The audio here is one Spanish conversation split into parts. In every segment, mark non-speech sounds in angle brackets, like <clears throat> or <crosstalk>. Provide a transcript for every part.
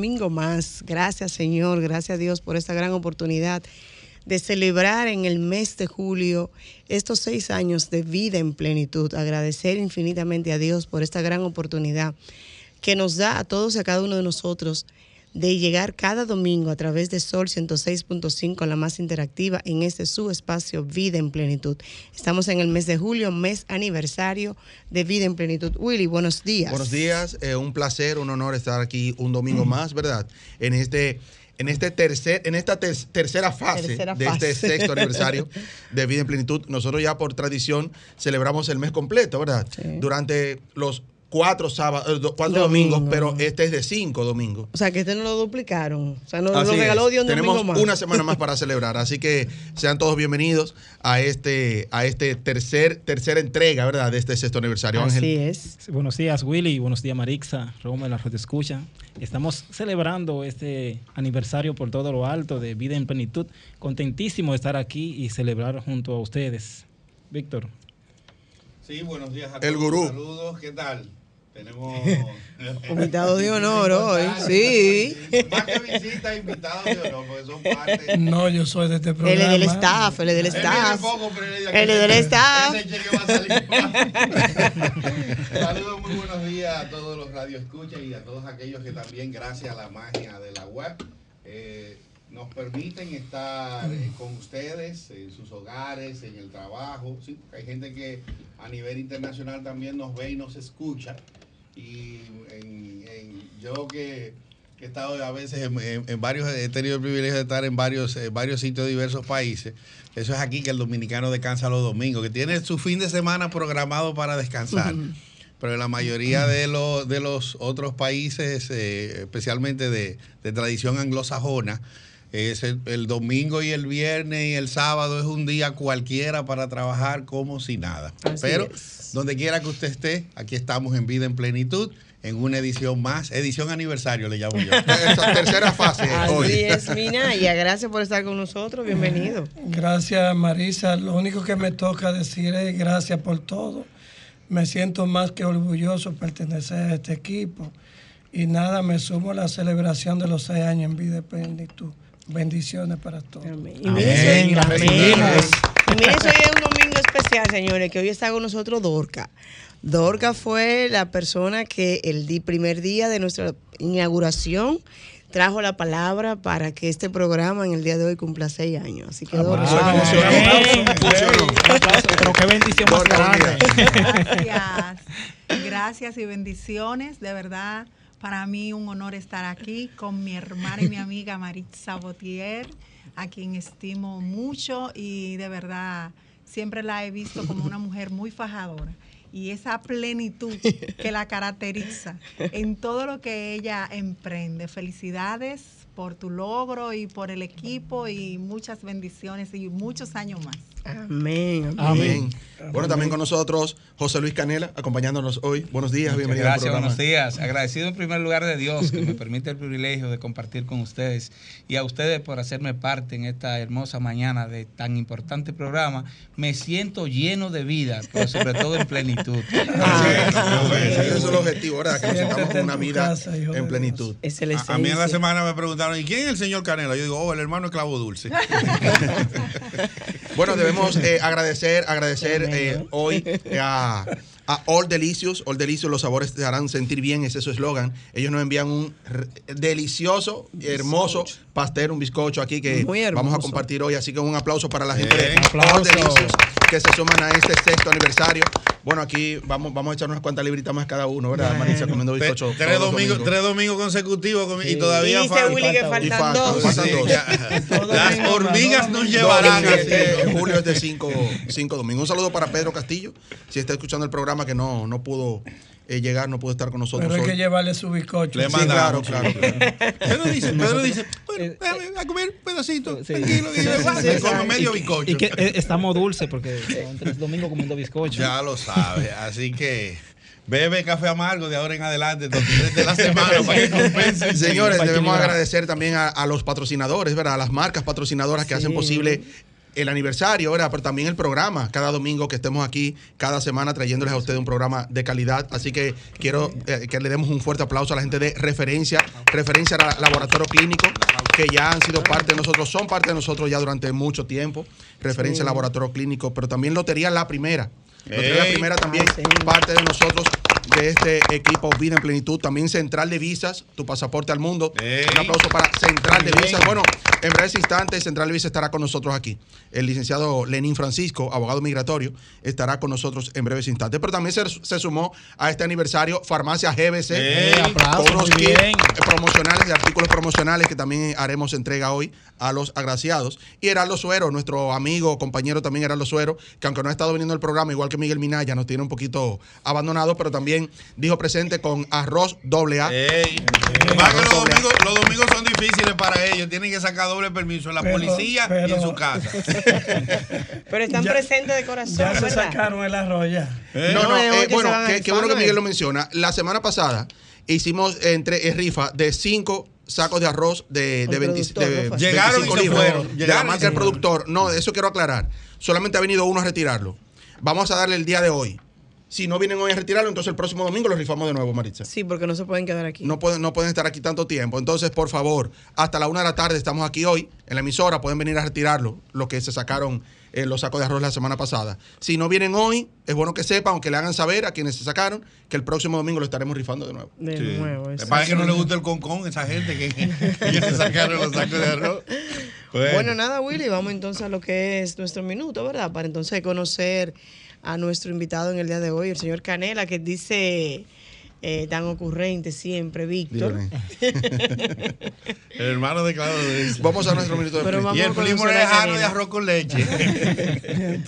domingo más. Gracias Señor, gracias a Dios por esta gran oportunidad de celebrar en el mes de julio estos seis años de vida en plenitud. Agradecer infinitamente a Dios por esta gran oportunidad que nos da a todos y a cada uno de nosotros de llegar cada domingo a través de Sol 106.5, la más interactiva, en este su espacio Vida en Plenitud. Estamos en el mes de julio, mes aniversario de Vida en Plenitud. Willy, buenos días. Buenos días, eh, un placer, un honor estar aquí un domingo más, ¿verdad? En este en este tercer, en esta tercera fase de este sexto aniversario <laughs> de Vida en Plenitud, nosotros ya por tradición celebramos el mes completo, ¿verdad? Durante los cuatro sábados, eh, cuatro domingos, pero este es de cinco domingos. O sea, que este no lo duplicaron. O sea, no lo regaló Dios Tenemos una semana más para celebrar, así que sean todos bienvenidos a este, a este tercer, tercera entrega, ¿verdad? De este sexto aniversario. Así es. Buenos días, Willy. Buenos días, Marixa. Roma, la te escucha. Estamos celebrando este aniversario por todo lo alto de Vida en Plenitud. Contentísimo de estar aquí y celebrar junto a ustedes. Víctor. Sí, buenos días a todos. El gurú. Saludos, ¿qué tal? Tenemos <laughs> invitado de honor <laughs> hoy, sí. Más que visita, invitados de honor, porque son parte. No, yo soy de este programa. Él es del staff, él es del staff. Él es del staff. <laughs> Saludos, muy buenos días a todos los radioescuchas y a todos aquellos que también, gracias a la magia de la web, eh, nos permiten estar eh, con ustedes en sus hogares, en el trabajo. Sí, hay gente que a nivel internacional también nos ve y nos escucha. Y yo que, he estado a veces en, varios, he tenido el privilegio de estar en varios, varios sitios de diversos países. Eso es aquí que el dominicano descansa los domingos, que tiene su fin de semana programado para descansar. Pero en la mayoría de los, de los otros países, eh, especialmente de, de tradición anglosajona, es el, domingo y el viernes y el sábado es un día cualquiera para trabajar como si nada. Pero donde quiera que usted esté, aquí estamos en Vida en Plenitud en una edición más, edición aniversario le llamo yo. <laughs> Esa tercera fase Así hoy. es, Minaya. Gracias por estar con nosotros. Bienvenido. Gracias, Marisa. Lo único que me toca decir es gracias por todo. Me siento más que orgulloso pertenecer a este equipo. Y nada, me sumo a la celebración de los seis años en Vida en Plenitud. Bendiciones para todos. Y miren, hoy es un domingo especial, señores, que hoy está con nosotros Dorca. Dorca fue la persona que el primer día de nuestra inauguración trajo la palabra para que este programa en el día de hoy cumpla seis años. Así que Dorca. Pero qué bendición más grande. Gracias. Gracias y bendiciones, de verdad. Para mí un honor estar aquí con mi hermana y mi amiga Maritza Botier, a quien estimo mucho y de verdad siempre la he visto como una mujer muy fajadora. Y esa plenitud que la caracteriza en todo lo que ella emprende. Felicidades por tu logro y por el equipo y muchas bendiciones y muchos años más. Amén. Amén. Bueno, también con nosotros José Luis Canela, acompañándonos hoy. Buenos días, bienvenido Gracias, al programa. buenos días. Agradecido en primer lugar de Dios que me permite el privilegio de compartir con ustedes y a ustedes por hacerme parte en esta hermosa mañana de tan importante programa. Me siento lleno de vida, pero sobre todo en plenitud. <laughs> Ese es el objetivo, ¿verdad? Que nos sentamos con una vida en plenitud. Es el A, a mí en la semana me preguntaron, ¿y quién es el señor Canela? Yo digo, oh, el hermano Clavo Dulce. <laughs> <laughs> Bueno, debemos <laughs> eh, agradecer, agradecer eh, hoy <laughs> a, a All Delicious. All Delicious, los sabores te harán sentir bien, ese es su eslogan. Ellos nos envían un delicioso, hermoso pastel, un bizcocho aquí que vamos a compartir hoy. Así que un aplauso para la gente de. All. Delicious que se suman a este sexto aniversario. Bueno, aquí vamos, vamos a echar unas cuantas libritas más cada uno, ¿verdad, Marisa? Comiendo bizcocho. tres, domingos, tres domingos consecutivos comi- y todavía Y dice falta. Willy que Y faltan faltan, dos. faltan Sí, <laughs> dos. ya. Todo Las hormigas nos llevarán. Este, julio es de cinco, cinco domingos. Un saludo para Pedro Castillo, si está escuchando el programa que no, no pudo eh, llegar, no pudo estar con nosotros Pero hay que llevarle su bizcocho. Le Sí, mandamos. claro, claro, claro. Pedro dice, <laughs> Pedro dice, bueno, Eh, a comer un pedacito, Sí. tranquilo, que yo. Sí, Y come sí. medio bizcocho. Y que eh, estamos dulces porque son tres domingos comiendo bizcocho. Ya lo sabe, así que bebe café amargo de ahora en adelante, los días de la semana para que compense. Señores, debemos agradecer también a, a los patrocinadores, ¿verdad? A las marcas patrocinadoras que Sí. hacen posible el aniversario, ¿verdad? Pero también el programa, cada domingo que estemos aquí, cada semana trayéndoles a ustedes un programa de calidad. Así que quiero eh, que le demos un fuerte aplauso a la gente de Referencia, Referencia Ra- Laboratorio Clínico, que ya han sido parte de nosotros, son parte de nosotros ya durante mucho tiempo. Referencia Laboratorio Clínico, pero también Lotería La Primera. Lotería La. Primera también, sí. parte de nosotros de este equipo Vida en Plenitud. También Central de Visas, tu pasaporte al mundo. Un aplauso para Central de. Visas. Bueno, en breves instantes, Central de Visas estará con nosotros aquí. El licenciado Lenín Francisco, abogado migratorio, estará con nosotros en breves instantes. Pero también se, se sumó a este aniversario Farmacia GBC. Ey. aplauso, con unos muy kits bien. promocionales, de artículos promocionales que también haremos entrega hoy a los agraciados. Y Heraldo Suero, nuestro amigo, compañero también Heraldo Suero, que aunque no ha estado viniendo al programa, igual que Miguel Minaya, nos tiene un poquito abandonado, pero también dijo presente con arroz doble A. Ey. Más que los domingos, los domingos son difíciles para ellos, tienen que sacar doble permiso en la Pero- policía y en su casa. <laughs> Pero están Ya- presentes de corazón, Ya se sacaron el arroz ya. ¿Eh? No, no, eh, que bueno, qué, bueno que. Miguel lo menciona. La semana pasada hicimos entre eh, rifa de cinco sacos de arroz de, de, El 20 productor, de ¿no fue? Llegaron y 25 se libras, fueron. de la Llegaron y marca se del fueron. productor. No, eso quiero aclarar. Solamente ha venido uno a retirarlo. Vamos a darle el día de hoy. Si no vienen hoy a retirarlo, entonces el próximo domingo lo rifamos de nuevo, Maritza. Sí, porque no se pueden quedar aquí. No pueden, no pueden estar aquí tanto tiempo. Entonces, por favor, hasta la una de la tarde estamos aquí hoy en la emisora. Pueden venir a retirarlo, lo que se sacaron eh, los sacos de arroz la semana pasada. Si no vienen hoy, es bueno que sepan, aunque le hagan saber a quienes se sacaron, que el próximo domingo lo estaremos rifando de nuevo. De Sí. nuevo. Me eso. parece que no le gusta el concón, esa gente que, que se sacaron los sacos de arroz. Bueno, nada, Willy, vamos entonces a lo que es nuestro minuto, ¿verdad? Para entonces conocer a nuestro invitado en el día de hoy, el señor Canela, que dice eh, tan ocurrente siempre, Víctor. El hermano de Claudio. Vamos a nuestro minuto de Pero prisa. vamos Y el primo lejano de arroz con leche. <laughs>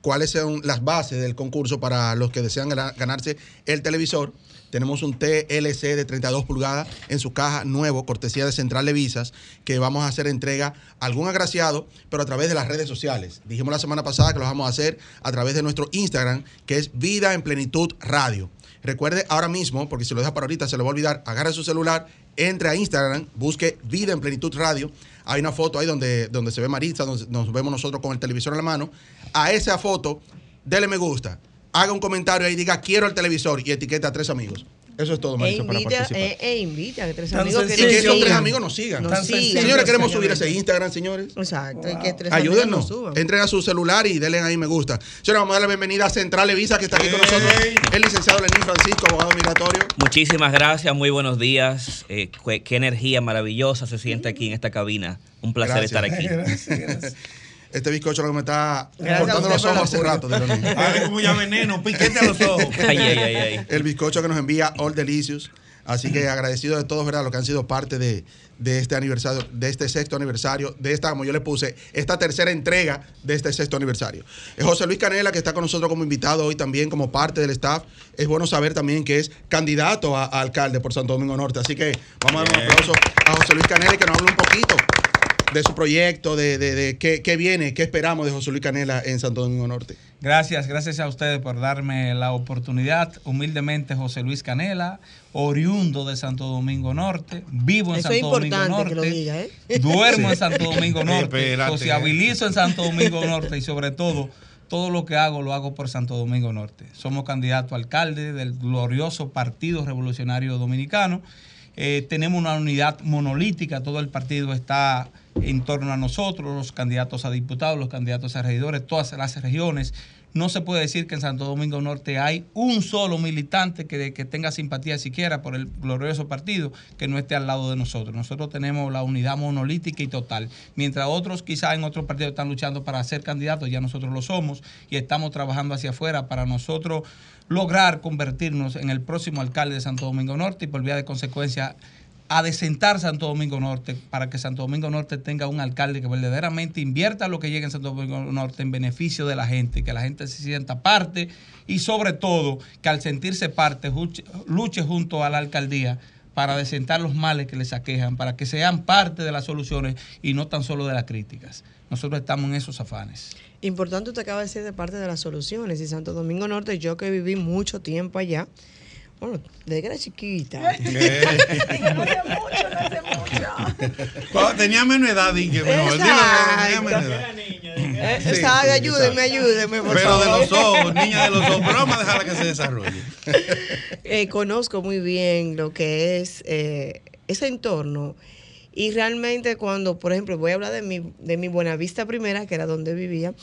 cuáles son las bases del concurso para los que desean gana- ganarse el televisor. Tenemos un TLC de 32 pulgadas en su caja nuevo, cortesía de Central de Visas, que vamos a hacer entrega a algún agraciado, pero a través de las redes sociales. Dijimos la semana pasada que lo vamos a hacer a través de nuestro Instagram, que es Vida en Plenitud Radio. Recuerde ahora mismo, porque si lo deja para ahorita se le va a olvidar, agarre su celular, entre a Instagram, busque Vida en Plenitud Radio. Hay una foto ahí donde, donde se ve Maritza, donde nos vemos nosotros con el televisor en la mano. A esa foto, dele me gusta, haga un comentario ahí, diga quiero el televisor y etiqueta a tres amigos. Eso es todo, E Maritza, para invita, participar. e, e invita a que tres Tan amigos que y que esos tres amigos nos sigan. Nos sigan. Señores, queremos subir ese Instagram, señores. Exacto, y que tres amigos Ayúdennos. nos suban. Entren a su celular y denle ahí me gusta. Señores, vamos a dar la bienvenida a Central Visa, que está aquí con nosotros. El licenciado Lenín Francisco, abogado migratorio. Muchísimas gracias, muy buenos días. Eh, qué, qué energía maravillosa se siente aquí en esta cabina. Un placer Gracias. estar aquí. <laughs> Gracias, gracias. Este bizcocho lo que me está Gracias cortando los ojos hace rato. Dale como ya veneno, piquete a los ojos. <laughs> Ay, ay, ay, ay. El bizcocho que nos envía All Delicious. Así que agradecido de todos, ¿verdad? Los que han sido parte de, de este aniversario, de este sexto aniversario, de esta, como yo le puse, esta tercera entrega de este sexto aniversario. Es José Luis Canela, que está con nosotros como invitado hoy también, como parte del staff. Es bueno saber también que es candidato a, a alcalde por Santo Domingo Norte. Así que vamos a dar un aplauso a José Luis Canela y que nos hable un poquito de su proyecto, de, de, de qué, qué viene, qué esperamos de José Luis Canela en Santo Domingo Norte. Gracias, gracias a ustedes por darme la oportunidad. Humildemente, José Luis Canela, oriundo de Santo Domingo Norte, vivo en Eso es Santo Domingo importante Norte, que lo diga, ¿eh? duermo Sí. en Santo Domingo <laughs> Norte, Espérate, sociabilizo en Santo Domingo Norte y sobre todo, todo lo que hago lo hago por Santo Domingo Norte. Somos candidato a alcalde del glorioso Partido Revolucionario Dominicano. Eh, tenemos una unidad monolítica, todo el partido está en torno a nosotros, los candidatos a diputados, los candidatos a regidores, todas las regiones. No se puede decir que en Santo Domingo Norte hay un solo militante que, que tenga simpatía siquiera por el glorioso partido que no esté al lado de nosotros. Nosotros tenemos la unidad monolítica y total. Mientras otros quizás en otros partidos están luchando para ser candidatos, ya nosotros lo somos y estamos trabajando hacia afuera para nosotros lograr convertirnos en el próximo alcalde de Santo Domingo Norte y por vía de consecuencia adecentar Santo Domingo Norte para que Santo Domingo Norte tenga un alcalde que verdaderamente invierta lo que llegue en Santo Domingo Norte en beneficio de la gente, que la gente se sienta parte y sobre todo que al sentirse parte luche, junto a la alcaldía para adecentar los males que les aquejan, para que sean parte de las soluciones y no tan solo de las críticas. Nosotros estamos en esos afanes. Importante, usted acaba de decir de parte de las soluciones. Y Santo Domingo Norte, yo que viví mucho tiempo allá, bueno, desde que era chiquita. <laughs> Cuando tenía menos edad, dije mejor. Dile, tenía menos edad. Eh, Sí, sabe, ayúdeme, exacto. ayúdeme, por Pero de favor. los ojos, niña de los ojos. Pero vamos a dejarla que se desarrolle. <laughs> Eh, conozco muy bien lo que es eh, ese entorno. Y realmente cuando, por ejemplo, voy a hablar de mi, de mi Buenavista Primera, que era donde vivía,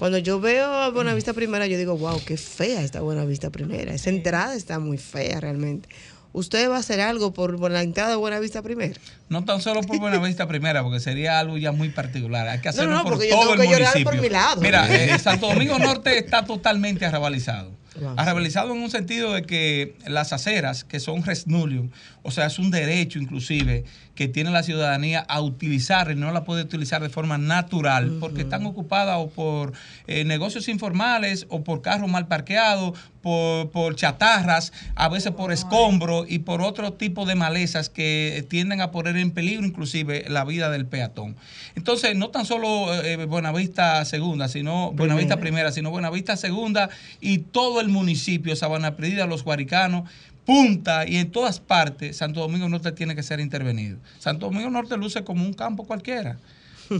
cuando yo veo a Buenavista Primera, yo digo, wow, qué fea esta Buenavista Primera. Esa entrada está muy fea realmente. ¿Usted va a hacer algo por la entrada de Buenavista Primera? No tan solo por Buenavista Primera, porque sería algo ya muy particular. Hay que No, hacerlo no, por porque yo todo tengo el que llorar municipio. por mi lado. Mira, eh, <laughs> Santo Domingo Norte está totalmente arrabalizado. Wow. Arrabalizado en un sentido de que las aceras, que son resnulium, o sea, es un derecho inclusive que tiene la ciudadanía a utilizar y no la puede utilizar de forma natural porque están ocupadas o por eh, negocios informales o por carros mal parqueados, por, por chatarras, a veces por escombro y por otro tipo de malezas que tienden a poner en peligro inclusive la vida del peatón. Entonces, no tan solo eh, Buenavista Segunda, sino Buenavista Primera, sino Buenavista Segunda y todo el municipio, Sabana Perdida, Los Guaricanos, Punta y en todas partes, Santo Domingo Norte tiene que ser intervenido. Santo Domingo Norte luce como un campo cualquiera,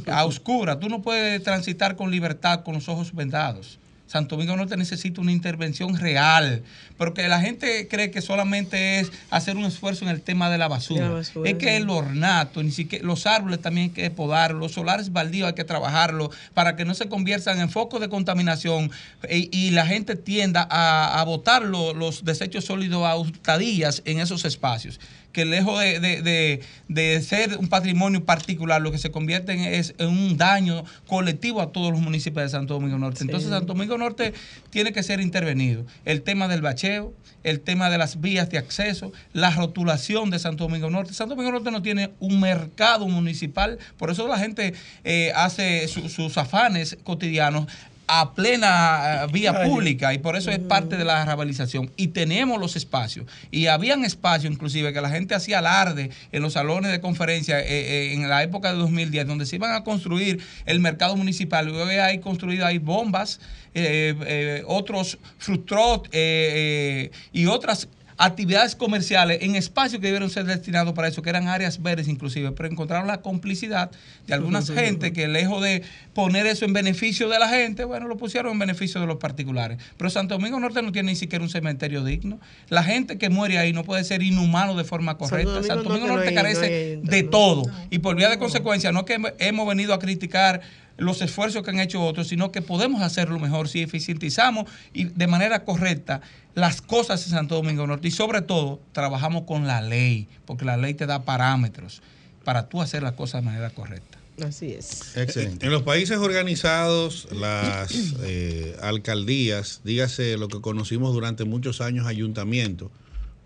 a oscura. Tú no puedes transitar con libertad con los ojos vendados. Santo Domingo Norte necesita una intervención real, porque la gente cree que solamente es hacer un esfuerzo en el tema de la basura. De la basura, es que el ornato, ni siquiera los árboles también hay que podar, los solares baldíos hay que trabajarlos para que no se conviertan en focos de contaminación y, y la gente tienda a, a botar lo- los desechos sólidos a hurtadillas en esos espacios que lejos de, de- de- de ser un patrimonio particular, lo que se convierte en, es en un daño colectivo a todos los municipios de Santo Domingo Norte. Entonces, Santo Domingo Norte tiene que ser intervenido. El tema del bacheo, el tema de las vías de acceso, la rotulación de Santo Domingo Norte. Santo Domingo Norte no tiene un mercado municipal, por eso la gente eh, hace su- sus afanes cotidianos a plena eh, vía pública y por eso es parte de la rehabilitación y tenemos los espacios y habían espacios inclusive que la gente hacía alarde en los salones de conferencia eh, eh, en la época de 2010 donde se iban a construir el mercado municipal. Y hoy hay construido ahí bombas eh, otros frustrot y otras actividades comerciales en espacios que debieron ser destinados para eso, que eran áreas verdes inclusive, pero encontraron la complicidad de algunas gente que lejos de poner eso en beneficio de la gente, bueno, lo pusieron en beneficio de los particulares. Pero Santo Domingo Norte no tiene ni siquiera un cementerio digno. La gente que muere ahí no puede ser inhumano de forma correcta. Domingo Santo Domingo Norte no Norte hay- carece no hay- de todo. Y por vía de consecuencia, no que hem- hemos venido a criticar los esfuerzos que han hecho otros, sino que podemos hacerlo mejor si eficientizamos y de manera correcta las cosas en Santo Domingo Norte y sobre todo trabajamos con la ley, porque la ley te da parámetros para tú hacer las cosas de manera correcta. Así es. Excelente. En los países organizados, las <clears throat> eh, alcaldías, dígase lo que conocimos durante muchos años ayuntamientos,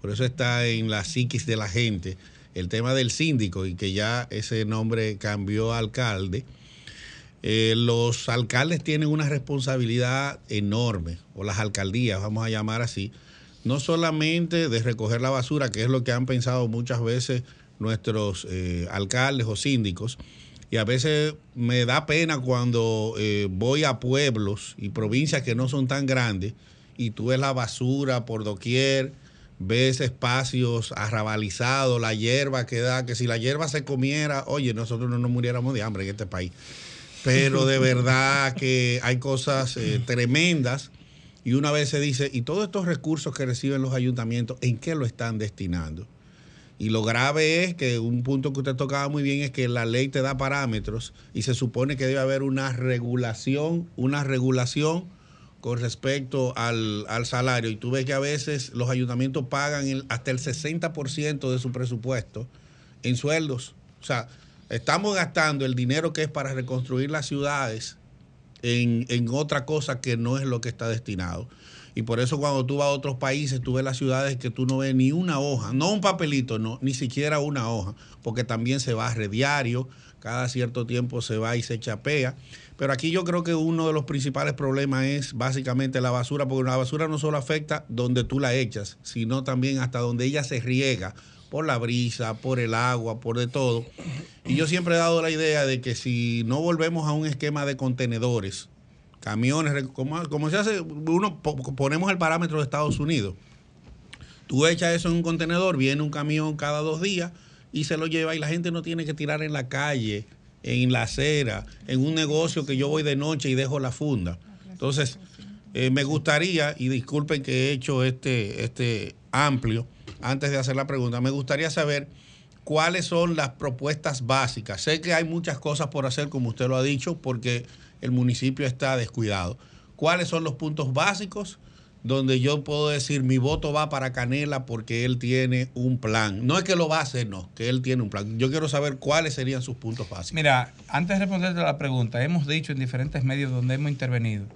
por eso está en la psiquis de la gente, el tema del síndico y que ya ese nombre cambió a alcalde. Eh, los alcaldes tienen una responsabilidad enorme, o las alcaldías, vamos a llamar así, no solamente de recoger la basura, que es lo que han pensado muchas veces nuestros eh, alcaldes o síndicos, y a veces me da pena cuando eh, voy a pueblos y provincias que no son tan grandes y tú ves la basura por doquier, ves espacios arrabalizados, la hierba que da, que si la hierba se comiera, oye, nosotros no nos muriéramos de hambre en este país. Pero de <laughs> verdad que hay cosas eh, tremendas y una vez se dice, ¿y todos estos recursos que reciben los ayuntamientos, en qué lo están destinando? Y lo grave es que un punto que usted tocaba muy bien es que la ley te da parámetros y se supone que debe haber una regulación, una regulación con respecto al, salario. Y tú ves que a veces los ayuntamientos pagan hasta el 60% de su presupuesto en sueldos. O sea, estamos gastando el dinero que es para reconstruir las ciudades en, en otra cosa que no es lo que está destinado. Y por eso cuando tú vas a otros países, tú ves las ciudades que tú no ves ni una hoja, no un papelito, no, ni siquiera una hoja, porque también se barre diario, cada cierto tiempo se va y se chapea. Pero aquí yo creo que uno de los principales problemas es básicamente la basura, porque la basura no solo afecta donde tú la echas, sino también hasta donde ella se riega por la brisa, por el agua, por de todo. Y yo siempre he dado la idea de que si no volvemos a un esquema de contenedores, camiones, como, se hace, uno ponemos el parámetro de Estados Unidos. Tú echas eso en un contenedor, viene un camión cada dos días y se lo lleva y la gente no tiene que tirar en la calle, en la acera, en un negocio que yo voy de noche y dejo la funda. Entonces, eh, me gustaría, y disculpen que he hecho este, este amplio, antes de hacer la pregunta, me gustaría saber cuáles son las propuestas básicas. Sé que hay muchas cosas por hacer, como usted lo ha dicho, porque el municipio está descuidado. ¿Cuáles son los puntos básicos donde yo puedo decir mi voto va para Canela porque él tiene un plan? No es que lo va a hacer, no, que él tiene un plan. Yo quiero saber cuáles serían sus puntos básicos. Mira, antes de responderte a la pregunta, hemos dicho en diferentes medios donde hemos intervenido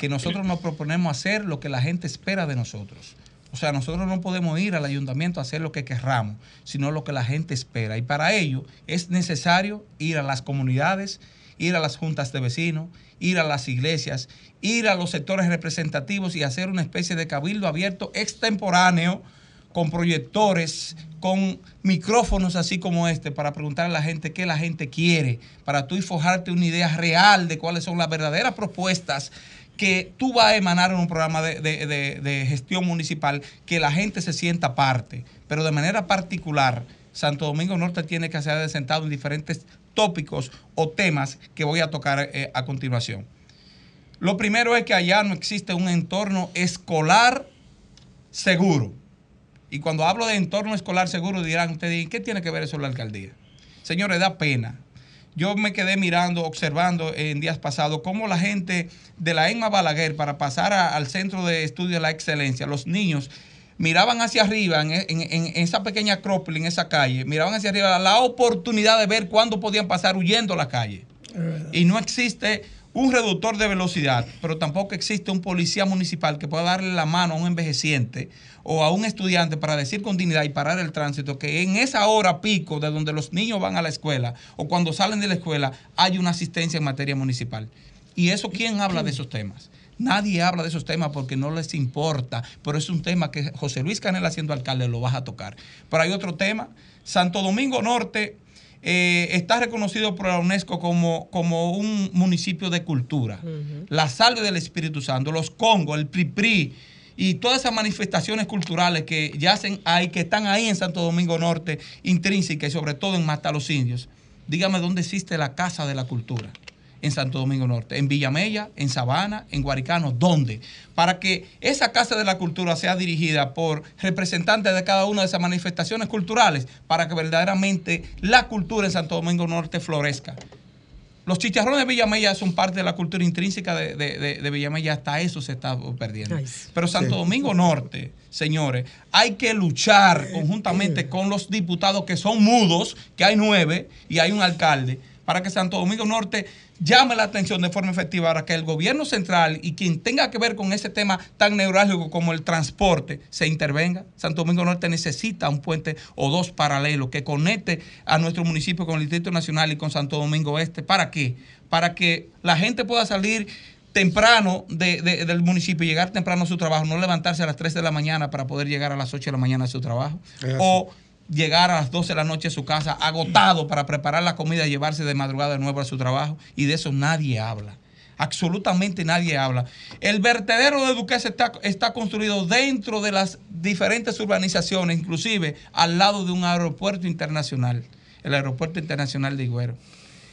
que nosotros nos proponemos hacer lo que la gente espera de nosotros. O sea, nosotros no podemos ir al ayuntamiento a hacer lo que querramos, sino lo que la gente espera. Y para ello es necesario ir a las comunidades, ir a las juntas de vecinos, ir a las iglesias, ir a los sectores representativos y hacer una especie de cabildo abierto extemporáneo con proyectores, con micrófonos así como este, para preguntar a la gente qué la gente quiere, para tú y forjarte una idea real de cuáles son las verdaderas propuestas que tú vas a emanar en un programa de, de gestión municipal, que la gente se sienta parte, pero de manera particular. Santo Domingo Norte tiene que ser sentado en diferentes tópicos o temas que voy a tocar eh, a continuación. Lo primero es que allá no existe un entorno escolar seguro. Y cuando hablo de entorno escolar seguro, dirán ustedes, ¿qué tiene que ver eso la alcaldía? Señores, da pena. Yo me quedé mirando, observando en días pasados cómo la gente de la EMA Balaguer, para pasar al Centro de Estudio de la Excelencia, los niños miraban hacia arriba, en, esa pequeña acrópolis, en esa calle, miraban hacia arriba la oportunidad de ver cuándo podían pasar huyendo a la calle. Y no existe un reductor de velocidad, pero tampoco existe un policía municipal que pueda darle la mano a un envejeciente o a un estudiante para decir con dignidad y parar el tránsito, que en esa hora pico de donde los niños van a la escuela o cuando salen de la escuela hay una asistencia en materia municipal. ¿Y eso quién habla de esos temas? Nadie habla de esos temas porque no les importa, pero es un tema que José Luis Canela siendo alcalde lo vas a tocar. Pero hay otro tema, Santo Domingo Norte eh, está reconocido por la UNESCO como, como un municipio de cultura. La salve del Espíritu Santo, los Congos, el PRIPRI y todas esas manifestaciones culturales que yacen ahí, que están ahí en Santo Domingo Norte, intrínsecas y sobre todo en Mata los Indios. Dígame dónde existe la Casa de la Cultura en Santo Domingo Norte, en Villamella, en Sabana, en Guaricano, ¿dónde? Para que esa Casa de la Cultura sea dirigida por representantes de cada una de esas manifestaciones culturales, para que verdaderamente la cultura en Santo Domingo Norte florezca. Los chicharrones de Villamella son parte de la cultura intrínseca de, de, Villamella, hasta eso se está perdiendo. Pero Santo Domingo Norte, señores, hay que luchar conjuntamente con los diputados que son mudos, que hay nueve, y hay un alcalde, para que Santo Domingo Norte llame la atención de forma efectiva para que el gobierno central y quien tenga que ver con ese tema tan neurálgico como el transporte se intervenga. Santo Domingo Norte necesita un puente o dos paralelos que conecte a nuestro municipio con el Distrito Nacional y con Santo Domingo Este. ¿Para qué? Para que la gente pueda salir temprano del municipio y llegar temprano a su trabajo, no levantarse a las 3 de la mañana para poder llegar a las 8 de la mañana a su trabajo. O llegar a las 12 de la noche a su casa agotado para preparar la comida y llevarse de madrugada de nuevo a su trabajo. Y de eso nadie habla. Absolutamente nadie habla. El vertedero de Duques está, está construido dentro de las diferentes urbanizaciones, inclusive al lado de un aeropuerto internacional, el aeropuerto internacional de Higuero.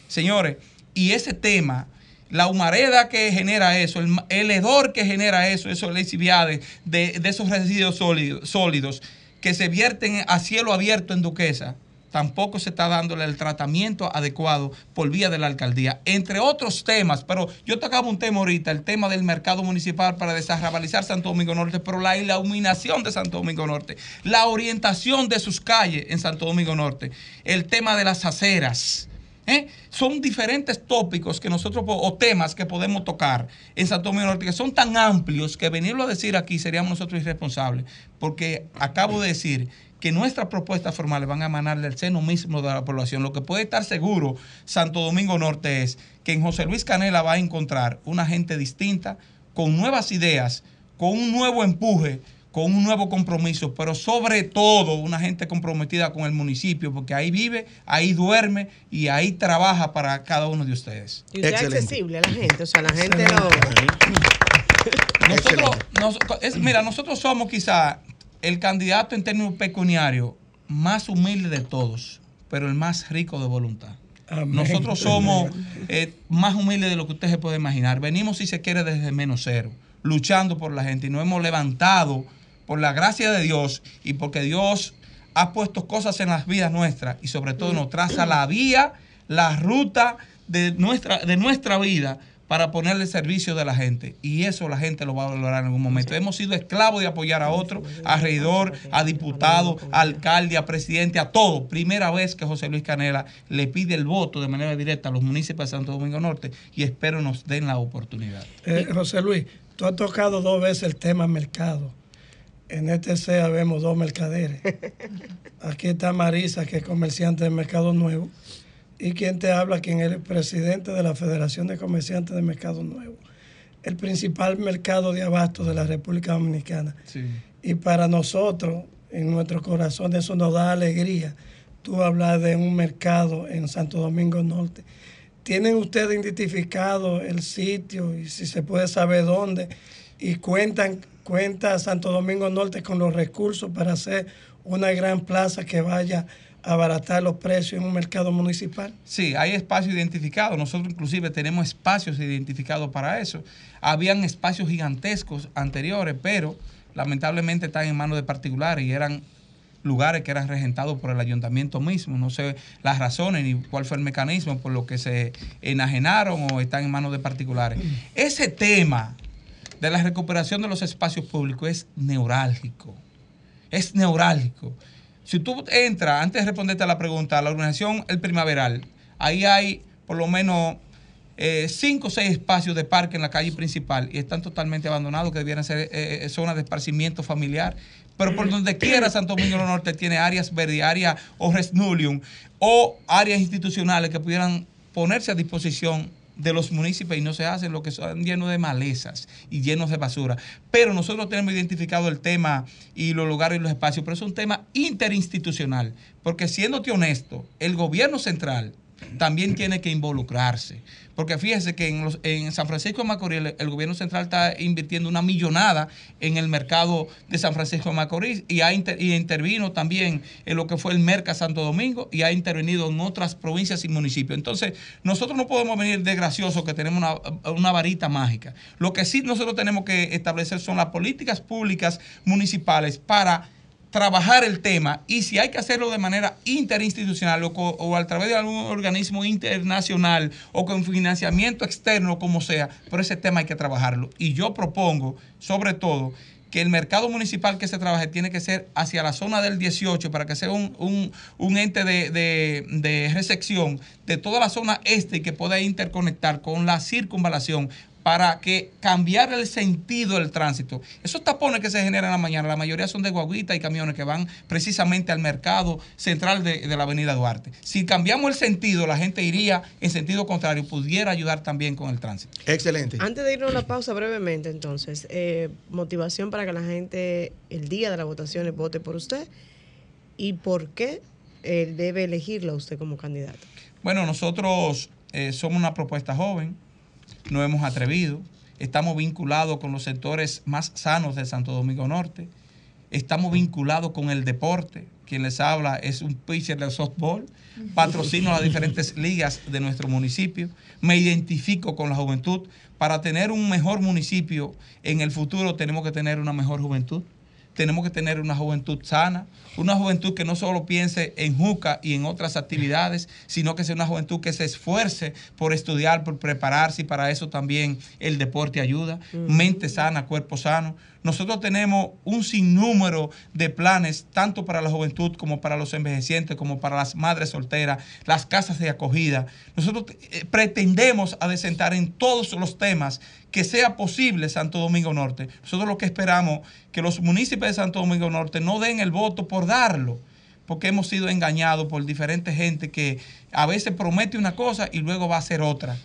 Señores, y ese tema la humareda que genera eso, el, hedor que genera eso, esos lesiviades de, de esos residuos sólidos, que se vierten a cielo abierto en Duquesa, tampoco se está dándole el tratamiento adecuado por vía de la alcaldía, entre otros temas, pero yo tocaba un tema ahorita, el tema del mercado municipal para desarrabalizar Santo Domingo Norte, pero la iluminación de Santo Domingo Norte, la orientación de sus calles en Santo Domingo Norte, el tema de las aceras, ¿Eh? Son diferentes tópicos que nosotros, o temas que podemos tocar en Santo Domingo Norte, que son tan amplios que venirlo a decir aquí seríamos nosotros irresponsables, porque acabo de decir que nuestras propuestas formales van a emanar del seno mismo de la población. Lo que puede estar seguro Santo Domingo Norte es que en José Luis Canela va a encontrar una gente distinta, con nuevas ideas, con un nuevo empuje con un nuevo compromiso, pero sobre todo una gente comprometida con el municipio, porque ahí vive, ahí duerme y ahí trabaja para cada uno de ustedes. Y usted es accesible a la gente, o sea, la gente lo... Nosotros, mira, nosotros somos quizá el candidato en términos pecuniarios más humilde de todos, pero el más rico de voluntad. Nosotros somos eh, más humildes de lo que usted se puede imaginar. Venimos, si se quiere, desde menos cero, luchando por la gente y nos hemos levantado por la gracia de Dios y porque Dios ha puesto cosas en las vidas nuestras y sobre todo nos traza la vía, la ruta de nuestra, de nuestra vida para ponerle servicio de la gente. Y eso la gente lo va a valorar en algún momento. Hemos sido esclavos de apoyar a otro, a regidor, a diputado, a alcalde, a presidente, a todo. Primera vez que José Luis Canela le pide el voto de manera directa a los municipios de Santo Domingo Norte y espero nos den la oportunidad. Eh, José Luis, tú has tocado dos veces el tema mercado en este SEA vemos dos mercaderes. <laughs> Aquí está Marisa, que es comerciante de Mercado Nuevo, y quien te habla, quien es el presidente de la Federación de Comerciantes de Mercado Nuevo, el principal mercado de abasto de la República Dominicana. Y para nosotros, en nuestro corazón, eso nos da alegría. Tú hablas de un mercado en Santo Domingo Norte. ¿Tienen ustedes identificado el sitio y si se puede saber dónde? Y cuentan cuenta Santo Domingo Norte con los recursos para hacer una gran plaza que vaya a abaratar los precios en un mercado municipal? Sí, hay espacios identificados. Nosotros inclusive tenemos espacios identificados para eso. Habían espacios gigantescos anteriores, pero lamentablemente están en manos de particulares y eran lugares que eran regentados por el ayuntamiento mismo. No sé las razones ni cuál fue el mecanismo por lo que se enajenaron o están en manos de particulares. Ese tema de la recuperación de los espacios públicos es neurálgico. Es neurálgico. Si tú entras, antes de responderte a la pregunta, a la organización El Primaveral, ahí hay por lo menos eh, cinco o seis espacios de parque en la calle principal y están totalmente abandonados, que debieran ser eh, eh, zonas de esparcimiento familiar. Pero por donde quiera Santo Domingo del Norte tiene áreas verdes, áreas o resnulium o áreas institucionales que pudieran ponerse a disposición de los municipios y no se hacen lo que son llenos de malezas y llenos de basura. Pero nosotros tenemos identificado el tema y los lugares y los espacios, pero es un tema interinstitucional, porque siéndote honesto, el gobierno central también tiene que involucrarse. Porque fíjese que en, en San Francisco de Macorís el, gobierno central está invirtiendo una millonada en el mercado de San Francisco de Macorís y, ha intervino también en lo que fue el Merca Santo Domingo y ha intervenido en otras provincias y municipios. Entonces, nosotros no podemos venir de que tenemos una, una varita mágica. Lo que sí nosotros tenemos que establecer son las políticas públicas municipales para trabajar el tema y si hay que hacerlo de manera interinstitucional o, a través de algún organismo internacional o con financiamiento externo, como sea, pero ese tema hay que trabajarlo. Y yo propongo, sobre todo, que el mercado municipal que se trabaje tiene que ser hacia la zona del 18 para que sea un, un- un ente de, de- de recepción de toda la zona este y que pueda interconectar con la circunvalación para que cambiar el sentido del tránsito. Esos tapones que se generan en la mañana, la mayoría son de guaguitas y camiones que van precisamente al mercado central de, de la avenida Duarte. Si cambiamos el sentido, la gente iría en sentido contrario, pudiera ayudar también con el tránsito. Excelente. Antes de irnos a la pausa brevemente, entonces, eh, motivación para que la gente el día de las votaciones vote por usted y por qué eh, debe elegirlo usted como candidato. Bueno, nosotros eh, somos una propuesta joven, no hemos atrevido, estamos vinculados con los sectores más sanos de Santo Domingo Norte, estamos vinculados con el deporte, quien les habla es un pitcher de softball, patrocino las diferentes <laughs> ligas de nuestro municipio, me identifico con la juventud. Para tener un mejor municipio en el futuro tenemos que tener una mejor juventud tenemos que tener una juventud sana, una juventud que no solo piense en juca y en otras actividades, sino que sea una juventud que se esfuerce por estudiar, por prepararse y para eso también el deporte ayuda, mente sana, cuerpo sano. Nosotros tenemos un sinnúmero de planes, tanto para la juventud como para los envejecientes, como para las madres solteras, las casas de acogida. Nosotros eh, pretendemos adecentar en todos los temas que sea posible Santo Domingo Norte. Nosotros lo que esperamos que los municipios de Santo Domingo Norte no den el voto por darlo, porque hemos sido engañados por diferentes gente que a veces promete una cosa y luego va a hacer otra.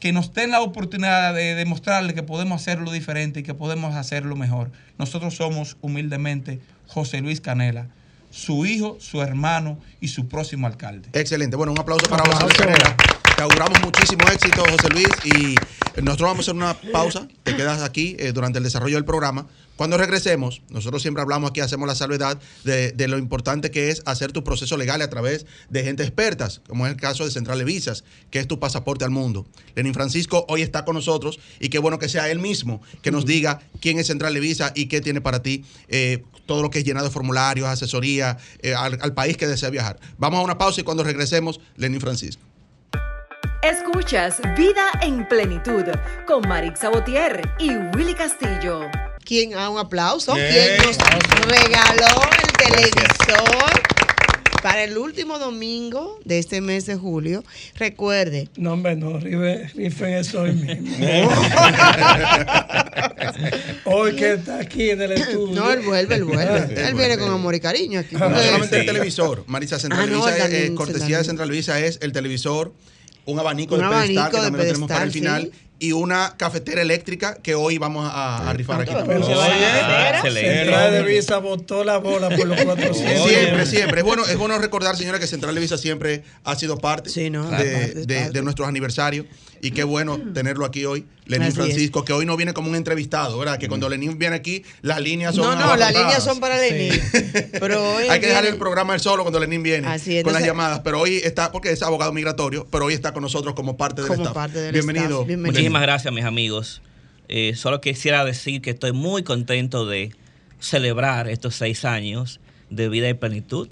Que nos den la oportunidad de demostrarle que podemos hacerlo diferente y que podemos hacerlo mejor. Nosotros somos humildemente José Luis Canela, su hijo, su hermano y su próximo alcalde. Excelente. Bueno, un aplauso para José Luis Canela. Te auguramos muchísimo éxito, José Luis. Y nosotros vamos a hacer una pausa. Te quedas aquí eh, durante el desarrollo del programa. Cuando regresemos, nosotros siempre hablamos aquí, hacemos la salvedad de, lo importante que es hacer tu proceso legal a través de gente expertas, como es el caso de Central de Visas, que es tu pasaporte al mundo. Lenín Francisco hoy está con nosotros y qué bueno que sea él mismo que nos diga quién es Central de Visas y qué tiene para ti eh, todo lo que es llenado de formularios, asesoría eh, al, al país que desea viajar. Vamos a una pausa y cuando regresemos, Lenín Francisco. Escuchas Vida en Plenitud con Marix Sabotier y Willy Castillo. ¿Quién? Ah, un aplauso. ¿Quién nos regaló el televisor para el último domingo de este mes de julio? Recuerde. No, hombre, no, rife, rifen eso hoy mismo. <laughs> <laughs> hoy que está aquí en el estudio. No, él vuelve, él vuelve. <laughs> Él viene con amor y cariño aquí. No solamente el televisor, Marisa Central Ah, no, Visa, también eh, cortesía de Central Visa es el televisor, un abanico Un de pedestal abanico que de también lo tenemos para el final y una cafetera eléctrica que hoy vamos a, a rifar aquí. Pero también. Central de Visa botó la bola por los 400. Siempre, siempre. Es bueno, es bueno recordar, señora, que Central de Visa siempre ha sido parte, no, de, de- parte. de nuestros aniversarios. Y qué bueno tenerlo aquí hoy, Lenín Así es. Francisco, que hoy no viene como un entrevistado, ¿verdad? Que cuando Lenín viene aquí, las líneas son. No, no, las líneas son para Lenín. <laughs> Pero hoy Hay que dejar viene- el programa él solo cuando Lenín viene Así es, con las llamadas, pero hoy está, porque es abogado migratorio, pero hoy está con nosotros como parte del Como staff. parte del Bienvenido. staff. Bienvenido. Muchísimas gracias, mis amigos. Eh, solo quisiera decir que estoy muy contento de celebrar estos seis años de vida y plenitud.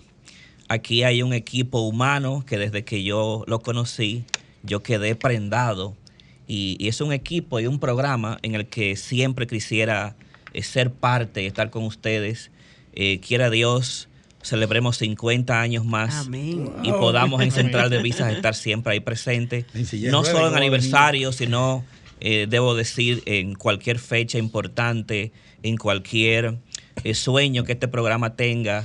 Aquí hay un equipo humano que desde que yo lo conocí, yo quedé prendado. Y, y es un equipo y un programa en el que siempre quisiera eh, ser parte, estar con ustedes. Eh, quiera Dios, celebremos 50 años más Amén. y Wow. podamos en Central de. Visas <laughs> estar siempre ahí presente. No solo en ruedas, aniversario, sino, eh, debo decir, en cualquier fecha importante, en cualquier eh, sueño que este programa tenga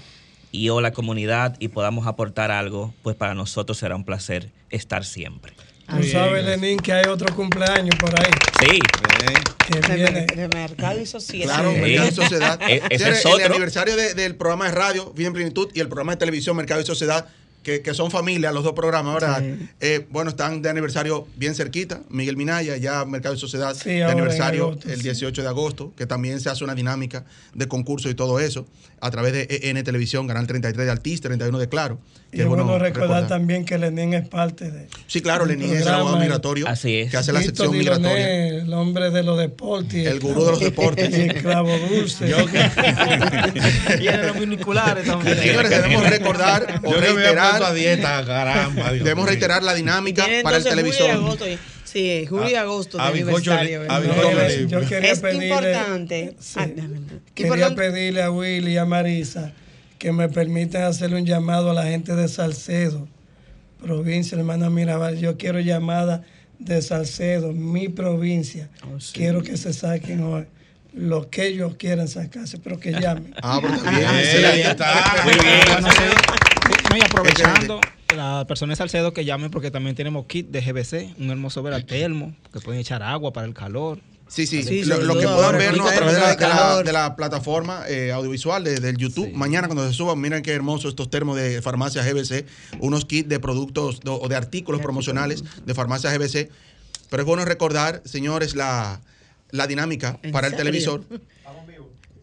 y o la comunidad y podamos aportar algo, pues para nosotros será un placer estar siempre. Tú sabes, Lenín, que hay otro cumpleaños por ahí. Sí. Que viene. De mercado y sociedad. Claro, Sí. Mercado y Sociedad. <laughs> E- ese es El otro. aniversario de- del programa de radio, Vida en Plenitud, y el programa de televisión, Mercado y Sociedad, que, que son familia, los dos programas, ¿verdad? Eh, bueno, están de aniversario bien cerquita. Miguel Minaya, ya Mercado y Sociedad, Sí, de aniversario agosto, el sí. 18 de agosto, que también se hace una dinámica de concurso y todo eso, a través de EN Televisión, Canal 33 de Altiz, 31 de Claro. que Y es bueno recordar también que Lenín es parte de. Sí, claro, Lenín es el abogado migratorio Así es. que hace la sección Diloné, migratoria. El hombre de los deportes. El gurú de los deportes. Y el clavo dulce. <laughs> <laughs> Y en los viniculares también. Señores, debemos recordar o Yo que reiterar. a dieta, caramba. Dios Debemos reiterar la dinámica para el televisor. Sí, julio y agosto de a bizcocho aniversario. yo quería Es pedirle- importante. Sí. Ah, dame. ¿Qué Quería importante? pedirle a Willy y a Marisa que me permitan hacerle un llamado a la gente de Salcedo, provincia hermana Mirabal. Yo quiero llamada de Salcedo, mi provincia. Quiero que se saquen hoy lo que ellos quieran sacarse, pero que <laughs> llamen. Ah, pero. Bien, sí, ahí está. Muy bien. No, y aprovechando, la persona de Salcedo que llamen porque también tenemos kit de GBC, un hermoso termo, que pueden echar agua para el calor. Sí, sí, Sí, lo, que puedan vernos a través de la, de de la- calor. de la plataforma eh, audiovisual de- del YouTube. Mañana cuando se suban, miren qué hermosos estos termos de farmacia GBC, unos kits de productos o de artículos promocionales de farmacia GBC. Pero es bueno recordar, señores, la, la dinámica ¿En para el televisor. <laughs>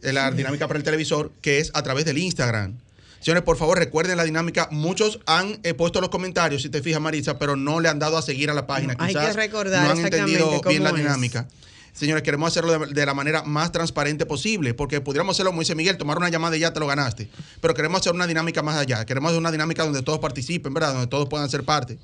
Eh, La dinámica para el televisor, que es a través del Instagram. Señores, por favor, recuerden la dinámica. Muchos han eh, puesto los comentarios, si te fijas, Marisa, pero no le han dado a seguir a la página. Hay que Quizás recordar no han exactamente entendido bien la es. dinámica. Señores, queremos hacerlo de, de la manera más transparente posible, porque pudiéramos hacerlo, como dice Miguel, tomar una llamada y ya te lo ganaste. Pero queremos hacer una dinámica más allá. Queremos hacer una dinámica donde todos participen, ¿verdad? Donde todos puedan ser parte.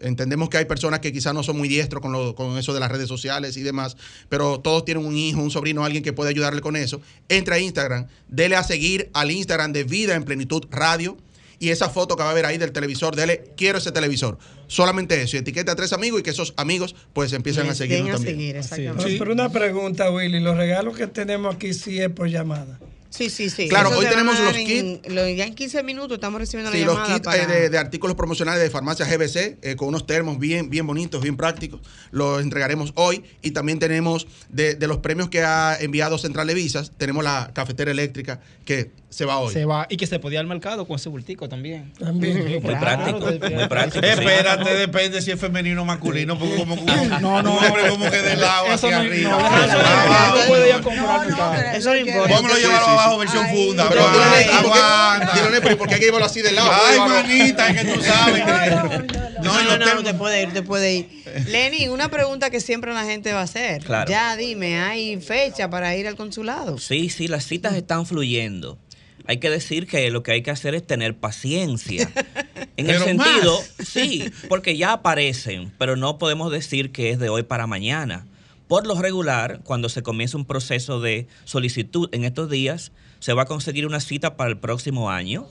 Entendemos que hay personas que quizás no son muy diestros con, lo- con eso de las redes sociales y demás, pero todos tienen un hijo, un sobrino, alguien que puede ayudarle con eso. Entra a Instagram, dele a seguir al Instagram de Vida en Plenitud Radio y esa foto que va a ver ahí del televisor, dele, quiero ese televisor. Solamente eso. Y etiqueta a tres amigos y que esos amigos pues empiecen a seguirnos a también. seguir, exactamente. Pero, pero una pregunta, Willy, los regalos que tenemos aquí sí es por llamada. Sí, sí, sí. Claro, Eso hoy tenemos los en- lo- ya en 15 minutos estamos recibiendo Sí, la los llamada kits para... eh, de, de artículos promocionales de farmacia GBC eh, con unos termos bien, bien bonitos, bien prácticos. Los entregaremos hoy. Y también tenemos de, de los premios que ha enviado Central de Visas, tenemos la cafetera eléctrica que se va hoy. Se va. Y que se podía al mercado con ese bultico también. También. Sí, Muy claro, práctico, te- muy práctico. sí. Espérate, depende si es femenino o masculino, porque como, como No, <laughs> no. un hombre como que del lado Eso hacia no- arriba. no, eso no- no puede ir a comprar No, no, pero Eso no importa. Vámonos a llevarlo abajo, versión Ay. funda. Pero aguanta, dile, ¿y por qué- aguanta. dile, Néstor, ¿y por qué hay que llevarlo así de lado? Ay, manita, es que tú sabes que. No, no, no, te puede ir, te puede ir. Lenny, una pregunta que siempre la gente va a hacer. Claro. Ya dime, ¿hay fecha para ir al consulado? Sí, sí, las citas están fluyendo. Hay que decir que lo que hay que hacer es tener paciencia. <laughs> En el sentido, más. <laughs> sí, porque ya aparecen, pero no podemos decir que es de hoy para mañana. Por lo regular, cuando se comienza un proceso de solicitud en estos días, se va a conseguir una cita para el próximo año.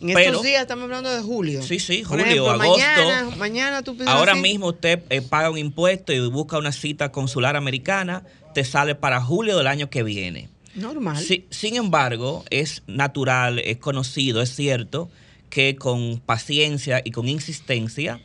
En estos Pero- días estamos hablando de julio. Sí, sí, julio, ejemplo, agosto. Mañana, mañana tú pides Ahora mismo usted eh, paga un impuesto y busca una cita consular americana, te sale para julio del año que viene. Normal. Sin embargo, es natural, es conocido, es cierto que con paciencia y con insistencia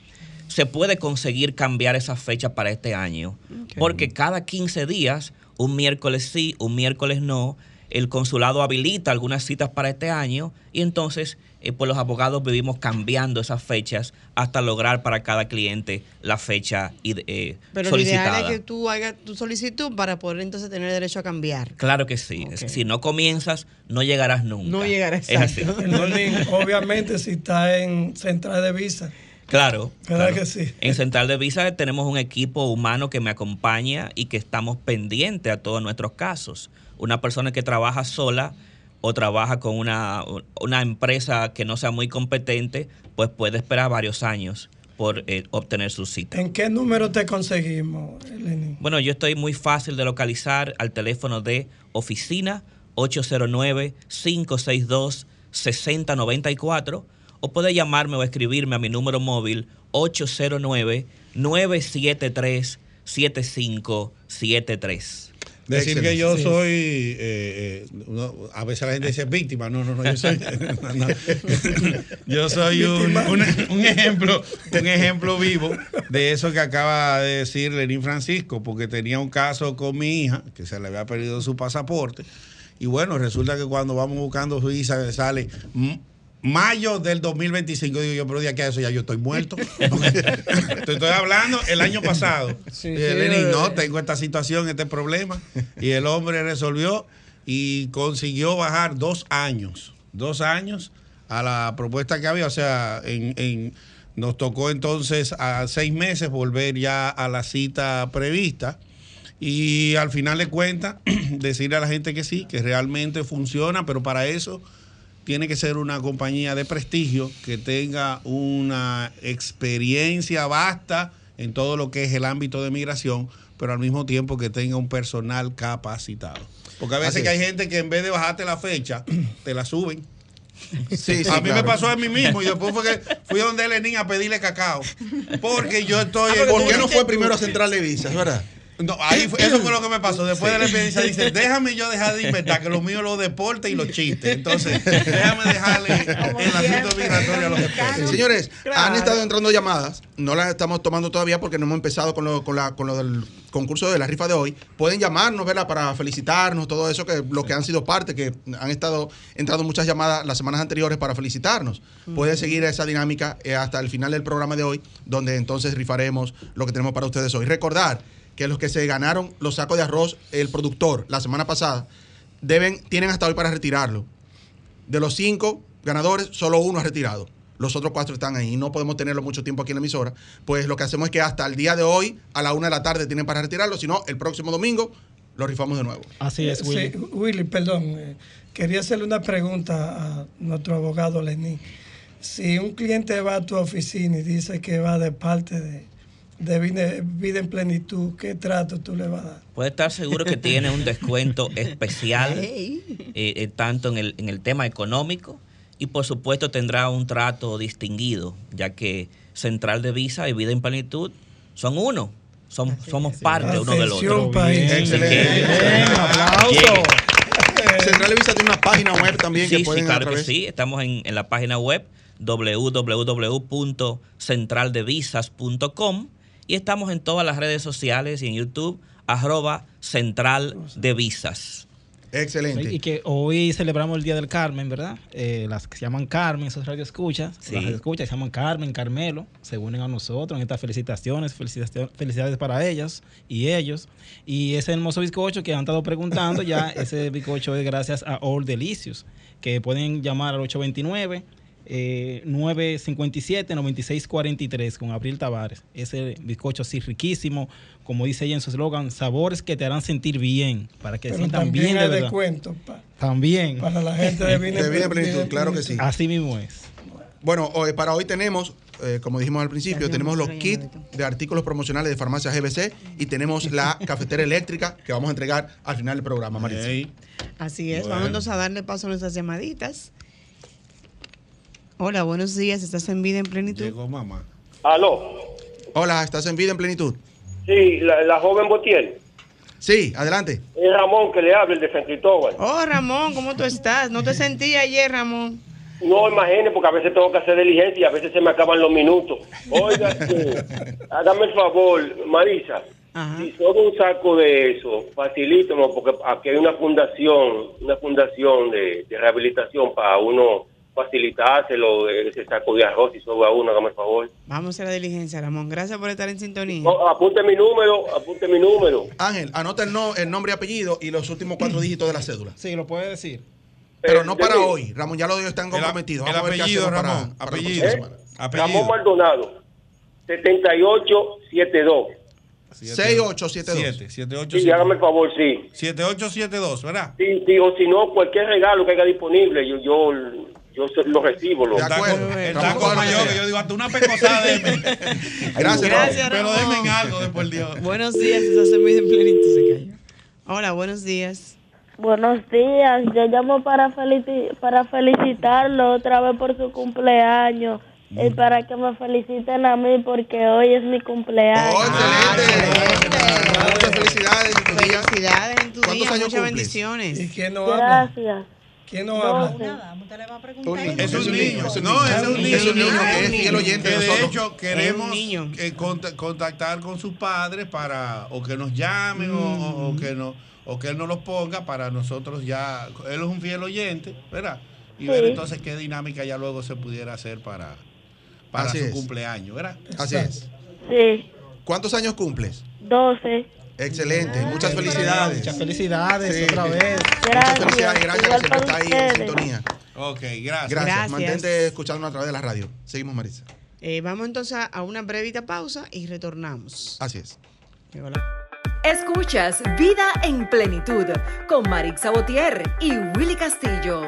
se puede conseguir cambiar esa fecha para este año. Porque cada 15 días, un miércoles sí, un miércoles no, el consulado habilita algunas citas para este año y entonces eh, pues los abogados vivimos cambiando esas fechas hasta lograr para cada cliente la fecha ide- eh, Pero lo ideal solicitada. es que tú hagas tu solicitud para poder entonces tener derecho a cambiar. Claro que sí. Si no comienzas, no llegarás nunca. No llegarás, Es así. exacto. Entonces, obviamente, si está en central de visa, Claro. ¿verdad claro. que sí? En Central de Visa tenemos un equipo humano que me acompaña y que estamos pendientes a todos nuestros casos. Una persona que trabaja sola o trabaja con una, una empresa que no sea muy competente, pues puede esperar varios años por eh, obtener su cita. ¿En qué número te conseguimos, Eleni? Bueno, yo estoy muy fácil de localizar al teléfono de oficina 809-562-6094 o puede llamarme o escribirme a mi número móvil 809-973-7573. Decir Excelente. que yo soy, eh, eh, no, a veces la gente dice víctima, no, no, no, yo soy, <laughs> no. <laughs> yo soy un, un- un ejemplo, un ejemplo vivo de eso que acaba de decir Lenín Francisco, porque tenía un caso con mi hija, que se le había perdido su pasaporte, y bueno, resulta que cuando vamos buscando su visa sale mm, mayo del 2025, digo yo, pero de aquí a eso ya yo estoy muerto. <laughs> Te estoy hablando el año pasado. Sí, Dije, sí, Lenín, eh. no, tengo esta situación, este problema. Y el hombre resolvió y consiguió bajar dos años, dos años a la propuesta que había. O sea, en, en- nos tocó entonces a seis meses volver ya a la cita prevista. Y al final de cuentas, <clears throat> decirle a la gente que sí, que realmente funciona, pero para eso tiene que ser una compañía de prestigio que tenga una experiencia vasta en todo lo que es el ámbito de migración, pero al mismo tiempo que tenga un personal capacitado. Porque a veces que hay gente que en vez de bajarte la fecha, <clears throat> te la suben. Sí, sí, a mí claro. me pasó a mí mismo y después fue que fui a donde Lenín a pedirle cacao. Porque yo estoy. Ah, ¿Por qué no fue primero a Central de Visas, verdad? No, ahí fue- eso fue lo que me pasó. Después de la experiencia, dice: Déjame yo dejar de inventar, que lo mío es los deportes y los chistes. Entonces, déjame dejarle el asunto migratorio a los expertos. Señores, Claro. han estado entrando llamadas, no las estamos tomando todavía porque no hemos empezado con lo, con la- con lo del concurso de la rifa de hoy. Pueden llamarnos, ¿verdad? Para felicitarnos, todo eso, que los que han sido parte, que han estado entrando muchas llamadas las semanas anteriores para felicitarnos. Pueden seguir esa dinámica eh, hasta el final del programa de hoy, donde entonces rifaremos lo que tenemos para ustedes hoy. Recordar que los que se ganaron los sacos de arroz, el productor, la semana pasada, deben, tienen hasta hoy para retirarlo. De los cinco ganadores, solo uno ha retirado. Los otros cuatro están ahí y no podemos tenerlo mucho tiempo aquí en la emisora. Pues lo que hacemos es que hasta el día de hoy, a la una de la tarde, tienen para retirarlo. Si no, el próximo domingo lo rifamos de nuevo. Así es, Willy. Sí, Willy, perdón. eh, quería hacerle una pregunta a nuestro abogado Lenín. Si un cliente va a tu oficina y dice que va de parte de, de vida, vida en plenitud, ¿qué trato tú le vas a dar? Puede estar seguro que tiene un descuento <laughs> especial, eh, eh, tanto en el, en el tema económico y por supuesto tendrá un trato distinguido, ya que Central de Visa y Vida en Plenitud son uno, son, somos parte uno del otro. País. Bien, aplauso. Central de Visa tiene una página web también Sí, que pueden sí, claro que sí. Estamos en, en la página web www.centraldevisas.com y estamos en todas las redes sociales y en YouTube, arroba Central de Visas. Excelente. Y que hoy celebramos el Día del Carmen, ¿verdad? Eh, las que se llaman Carmen, esos radio escuchas, Sí. las escuchas se llaman Carmen, Carmelo, se unen a nosotros en estas felicitaciones, felicitaciones, felicidades para ellas y ellos. Y ese hermoso bizcocho que han estado preguntando, ya <laughs> ese bizcocho es gracias a All Delicious, que pueden llamar al 829 eh, 957-9643 con Abril Tavares. Ese bizcocho así riquísimo, como dice ella en su eslogan, sabores que te harán sentir bien, para que Pero sientan también bien de hay descuento pa- También. para la gente de Vida <laughs> De Plenitud, claro que sí. Así mismo es. Bueno, hoy- para hoy tenemos, eh, como dijimos al principio, tenemos los kits de artículos promocionales de farmacia GBC y tenemos la <laughs> cafetera eléctrica que vamos a entregar al final del programa, Maritza. Así es, Bueno. vamos a darle paso a nuestras llamaditas. Hola, buenos días, ¿estás en vida en plenitud? Llegó mamá. Aló. Hola, ¿estás en vida en plenitud? Sí, la, la joven Botiel. Sí, adelante. Es Ramón que le habla, el de San Cristóbal. Oh, Ramón, ¿cómo tú estás? ¿No te sentí ayer, Ramón? No imagine, porque a veces tengo que hacer diligencia y a veces se me acaban los minutos. Oiga, hágame el favor, Marisa. Si son un saco de eso, facilítanos, porque aquí hay una fundación, una fundación de, de rehabilitación para uno facilitárselo, ese saco de arroz, y sobra uno, hágame el favor. Vamos a hacer la diligencia, Ramón. Gracias por estar en sintonía. No, apunte mi número, apunte mi número. Ángel, anota el, no- el nombre y apellido y los últimos cuatro dígitos de la cédula. Sí, lo puede decir. Pero no para sí. hoy. Ramón, ya los dos están comprometidos. el qué apellido, para- Ramón, para la apellido. ¿Eh? semana. Ramón Maldonado, 7872. 6872. 7872. Sí, hágame el favor, sí. 7872, ¿verdad? Sí, sí, o si no, cualquier regalo que haya disponible, yo yo, yo se- lo recibo. Lo. De acuerdo. El taco mayor, que yo digo, hasta una pecosada de <laughs> Gracias, Gracias, Pero denme algo de por Dios. Buenos días, estás en vida en plenitud. Se cayó. Hola, buenos días. Buenos días, yo llamo para, felici- para felicitarlo otra vez por su cumpleaños y para que me feliciten a mí porque hoy es mi cumpleaños. Muchas felicidades en tu día. Felicidades en tu ¿Cuántos día, años muchas cumples? bendiciones. ¿Y quién no? Gracias. ¿Quién no habla? Es un niño, no, es un niño, Es un niño que es fiel oyente que de hecho queremos eh, cont- contactar con sus padres para o que nos llamen o- o, o que no o que él nos los ponga para nosotros ya él es un fiel oyente, ¿verdad? Y ver Sí. entonces qué dinámica ya luego se pudiera hacer para para Así su es. cumpleaños, ¿verdad? Así es. Sí, ¿Cuántos años cumples? 12. Excelente. Muchas felicidades. Muchas felicidades Sí. otra vez. Muchas felicidades gracias que siempre está ahí en sintonía. Ok, gracias. Gracias. Gracias. Mantente escuchándonos a través de la radio. Seguimos, Marisa. Eh, vamos entonces a una brevita pausa y retornamos. Así es. Escuchas Vida en Plenitud con Marix Sabotier y Willy Castillo.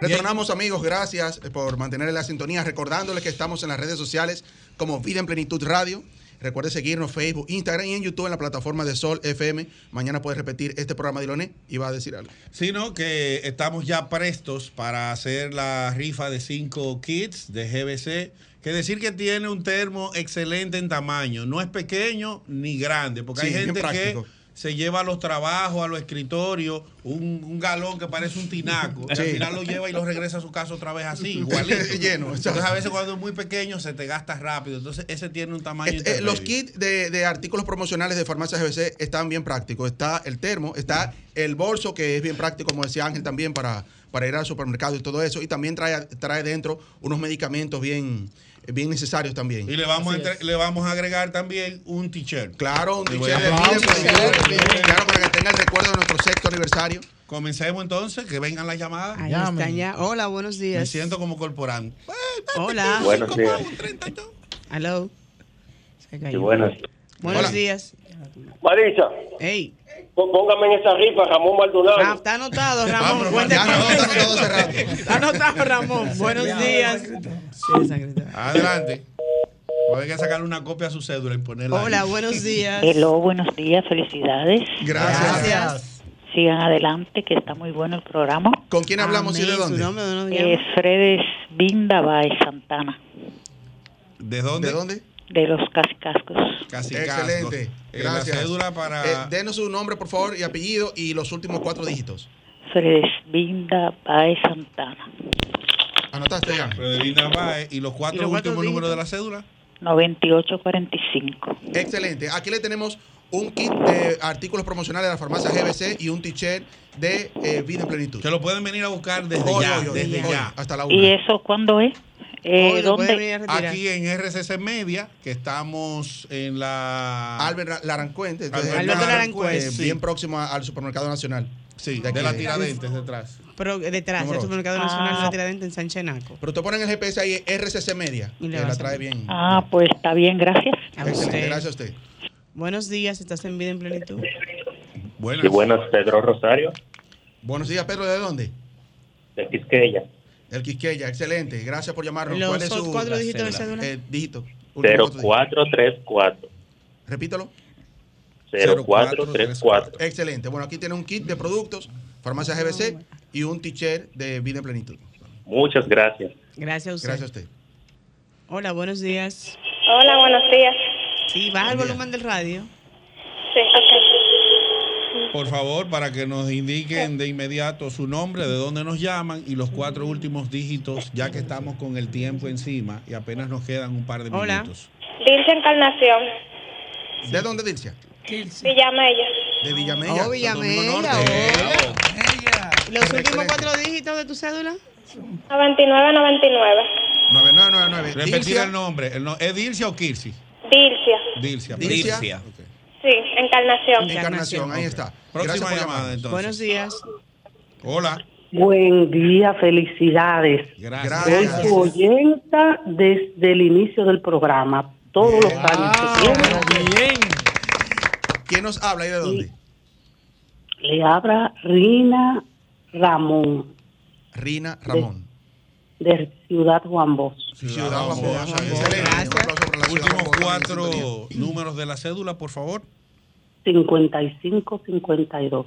Retornamos amigos, gracias por mantener la sintonía, recordándoles que estamos en las redes sociales como Vida en Plenitud Radio, Recuerde seguirnos Facebook, Instagram y en YouTube en la plataforma de Sol FM. Mañana puedes repetir este programa de Iloné y va a decir algo. Sino que estamos ya prestos para hacer la rifa de 5 kits de GBC. Que decir que tiene un termo excelente en tamaño. No es pequeño ni grande, porque Sí, hay gente que. Se lleva a los trabajos, a los escritorios, un, un galón que parece un tinaco. Y al final lo lleva y lo regresa a su casa otra vez así, <laughs> igualito. <laughs> Lleno, Entonces a veces cuando es muy pequeño se te gasta rápido. Entonces ese tiene un tamaño Eh, eh, los kits de, de artículos promocionales de farmacias GBC están bien prácticos. Está el termo, está el bolso, que es bien práctico, como decía Ángel, también para, para ir al supermercado y todo eso. Y también trae, trae dentro unos medicamentos bien, bien necesarios también. Y le vamos, a entre- le vamos a agregar también un t-shirt. Claro, un t-shirt. Claro, para que tenga el recuerdo de nuestro sexto aniversario. Comencemos entonces, que vengan las llamadas. Ahí están ya. Hola, buenos días. Me siento como corporán. Hola. Buenos días. Hello. Se cayó. Sí, buenos. Buenos Hola. días. Marisa. Hey. Póngame en esa rifa, Ramón Maldonado. Está anotado, Ramón. No, eso. está anotado Ramón. Buenos días. Adelante. Pueden que sacarle una copia a su cédula y ponerla. Hola, ahí. buenos días. Hello, buenos días, felicidades. Gracias. Gracias. Sigan adelante, que está muy bueno el programa. ¿Con quién hablamos y de dónde? Eh, Fredes Binda Baez Santana, ¿De dónde? ¿De dónde? De los Cascascos. Casi Excelente. Eh, la Gracias. cédula para- Eh, denos su nombre, por favor, y apellido y los últimos cuatro dígitos. Fredes Binda Baez Santana, ¿Anotaste ya? Fredevina Baez, ¿Y los cuatro ¿Y los cuatro últimos números de la cédula? 9845. Excelente. Aquí le tenemos un kit de artículos promocionales de la farmacia GBC y un t-shirt de eh, Vida en Plenitud. Se lo pueden venir a buscar desde Hoy, ya, hoy, desde hoy, ya. hasta la ¿Y eso cuándo es? Eh, ¿Dónde? Aquí en RCC Media, que estamos en la... Albert Larancuente. entonces, Alberto Larancuente, sí. bien próximo al supermercado nacional. Sí, aquí de la Tiradentes detrás. Pero detrás del supermercado Ah. nacional de la Tiradentes en San Chenaco. Pero usted pone en el GPS ahí RCC Media, Y que la trae bien. Ah, pues está bien, gracias. A Excelente, usted. gracias a usted. Buenos días, estás en vida en plenitud. Buenas. Sí, buenas, Pedro Rosario, Buenos días, Pedro. ¿De dónde? de Quisqueya. El Quisqueya, excelente. Gracias por llamarnos. Los ¿Cuál es su cuatro dígitos de cédula. Eh, dígito. Último cuatro dígitos. 0434. Repítalo. 0434. Excelente. Bueno, aquí tiene un kit de productos, farmacia GBC y un t-shirt de Vida en Plenitud. Muchas gracias. Gracias a usted. Gracias a usted. Hola, buenos días. Hola, buenos días. Sí, baja el volumen del radio. Sí, ok. Por favor, para que nos indiquen de inmediato su nombre, de dónde nos llaman y los cuatro últimos dígitos, ya que estamos con el tiempo encima y apenas nos quedan un par de Hola. minutos. Dilcia Encarnación, ¿De dónde, Dilcia? Villamella. De Villamella. Oh, Villamella. ¿Y ¿Los últimos cuatro dígitos de tu cédula? 9999. 9999. Repetir el nombre. El no- ¿Es Dilcia o Kirsi? Dilcia. Dilcia. Dilcia. Dilcia. Sí, Encarnación. Encarnación, ahí está. Próxima Gracias por llamada, entonces. Buenos días. Hola. Buen día, felicidades. Gracias. Soy su oyenta desde el inicio del programa, todos los años que tiene. Bien. ¿Quién nos habla y de dónde? Le habla Rina Ramón, Rina Ramón. de Ciudad Juan Bosch. Ciudad Juan Bosch. Excelente. Un aplauso para la Ciudad Últimos Juan Bosch. cuatro números de la cédula, por favor. 5552.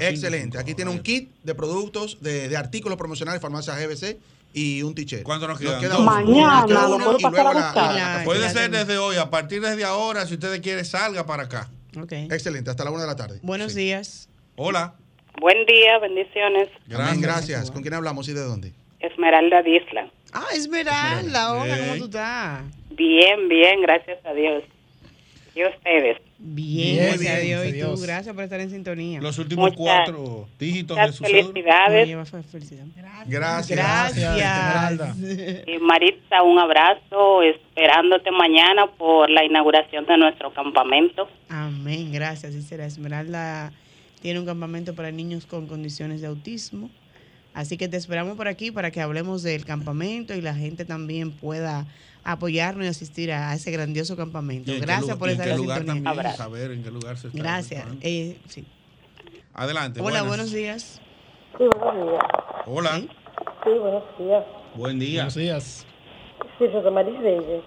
Excelente. Aquí tiene un kit de productos, de, de artículos promocionales, farmacia GBC y un t-shirt. ¿Cuánto nos queda uno. Mañana Nos queda lo uno puedo y pasar luego a la- buscar. la- la- Puede Ya ser desde hoy, a partir desde ahora, si usted quiere, salga para acá. Excelente, hasta la una de la tarde. Buenos días. Hola. Buen día, bendiciones. Amén, gracias. ¿Con quién hablamos y de dónde? Esmeralda Disla. Ah, Esmeralda. Hola, ¿cómo tú estás? Bien, bien, gracias a Dios. ¿Y ustedes? Bien, Bien, gracias a bien, Dios. gracias Y tú, Dios. gracias por estar en sintonía. Los últimos Muchas- cuatro dígitos de su felicidades. lleva fe- felicidad. Gracias. Gracias. Esmeralda. <laughs> Y Maritza, un abrazo, esperándote mañana por la inauguración de nuestro campamento. Amén, gracias. Sí, será. Esmeralda tiene un campamento para niños con condiciones de autismo. Así que te esperamos por aquí para que hablemos del campamento y la gente también pueda apoyarnos y asistir a ese grandioso campamento. ¿Y en qué Gracias por y estar en en qué lugar sintonía. también, Abrazo. saber en qué lugar se está. Gracias. Eh, sí. Adelante. Hola, buenas. buenos días. Sí, buenos días. Hola. Sí. Sí, buenos días. Buen día. Buenos días. Sí, soy Maris Reyes.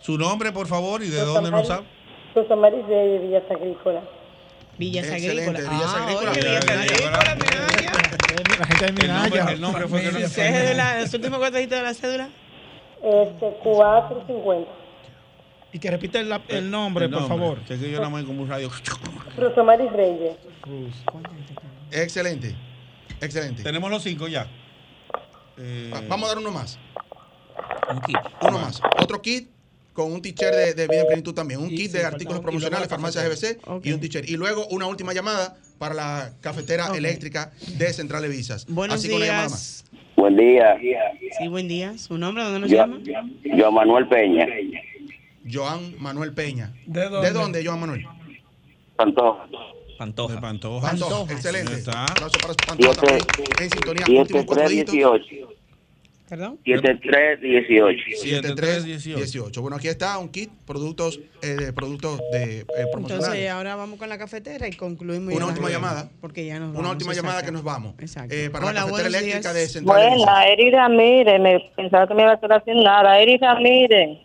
Su nombre, por favor, y de dónde nos habla. Rosa Maris de Villas Agrícolas. Villas Agrícolas. Villas Ah, Agrícolas. oye, Villas Agrícolas, Minaya. La gente de El nombre, Minaya. el nombre fue que no Cédula, <laughs> los últimos cuatro dígitos de la cédula. Este, 450. Y que repita el, el nombre, El por nombre, favor. que yo más como un radio. Rosa Maris Reyes. Excelente. Excelente. Tenemos los cinco ya. Eh, Va- Vamos a dar uno más. Un kit. Uno más. Otro kit con un t-shirt de, de vida en plenitud también. Un kit de artículos promocionales, farmacias GBC y un t-shirt. Y luego una última llamada para la cafetera eléctrica de Central de Visas. Buenos Así que una llamada más. Buen día. Sí, buen día. ¿Su nombre? ¿Dónde nos Yo, llama? yo Manuel Peña. Joan Manuel Peña. ¿De dónde? ¿De dónde, Joan Manuel? Pantoja. Pantoja. De Pantoja. Pantoja. Excelente. Está. Aplauso para Pantoja Siete-. En sintonía. Últimos cuatro dígitos. 7318. ¿Perdón? 7318. 7318. Bueno, aquí está un kit, productos, eh, de productos de, eh, promocionales. Entonces, ahora vamos con la cafetera y concluimos. Una última llamada. Porque ya nos Una vamos, última llamada que nos vamos. Exacto. Eh, para Hola, la cafetera eléctrica días. de Central. Buena, Eri Ramírez, me pensaba que me iba a estar sin nada. Eri Ramírez,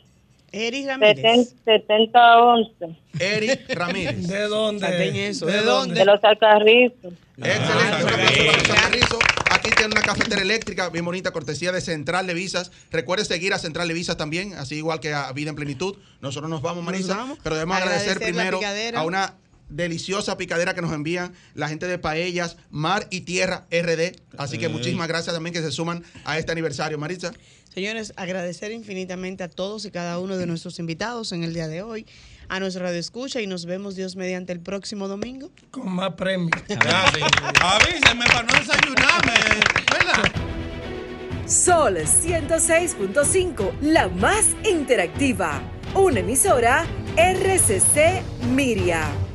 Eric Ramírez. 7011, Eric Ramírez. ¿De dónde? Eso. ¿De ¿De dónde? de los Alcarrizos. Excelente. Un aplauso para José Carrizo. Aquí tiene una cafetera eléctrica bien bonita, cortesía de Central de Visas. Recuerde seguir a Central de Visas también, así igual que a Vida en Plenitud. Nosotros nos vamos, Marisa, vamos. pero debemos agradecer, Agradecer primero a una deliciosa picadera que nos envían la gente de Paellas, Mar y Tierra RD. Así que muchísimas gracias también que se suman a este aniversario, Marisa. Señores, agradecer infinitamente a todos y cada uno de nuestros invitados en el día de hoy, a nuestra radio escucha y nos vemos Dios mediante el próximo domingo. Con más premios. <laughs> Avísenme para no desayunarme. ¿Verdad? Sol 106.5, la más interactiva. Una emisora RCC Miria.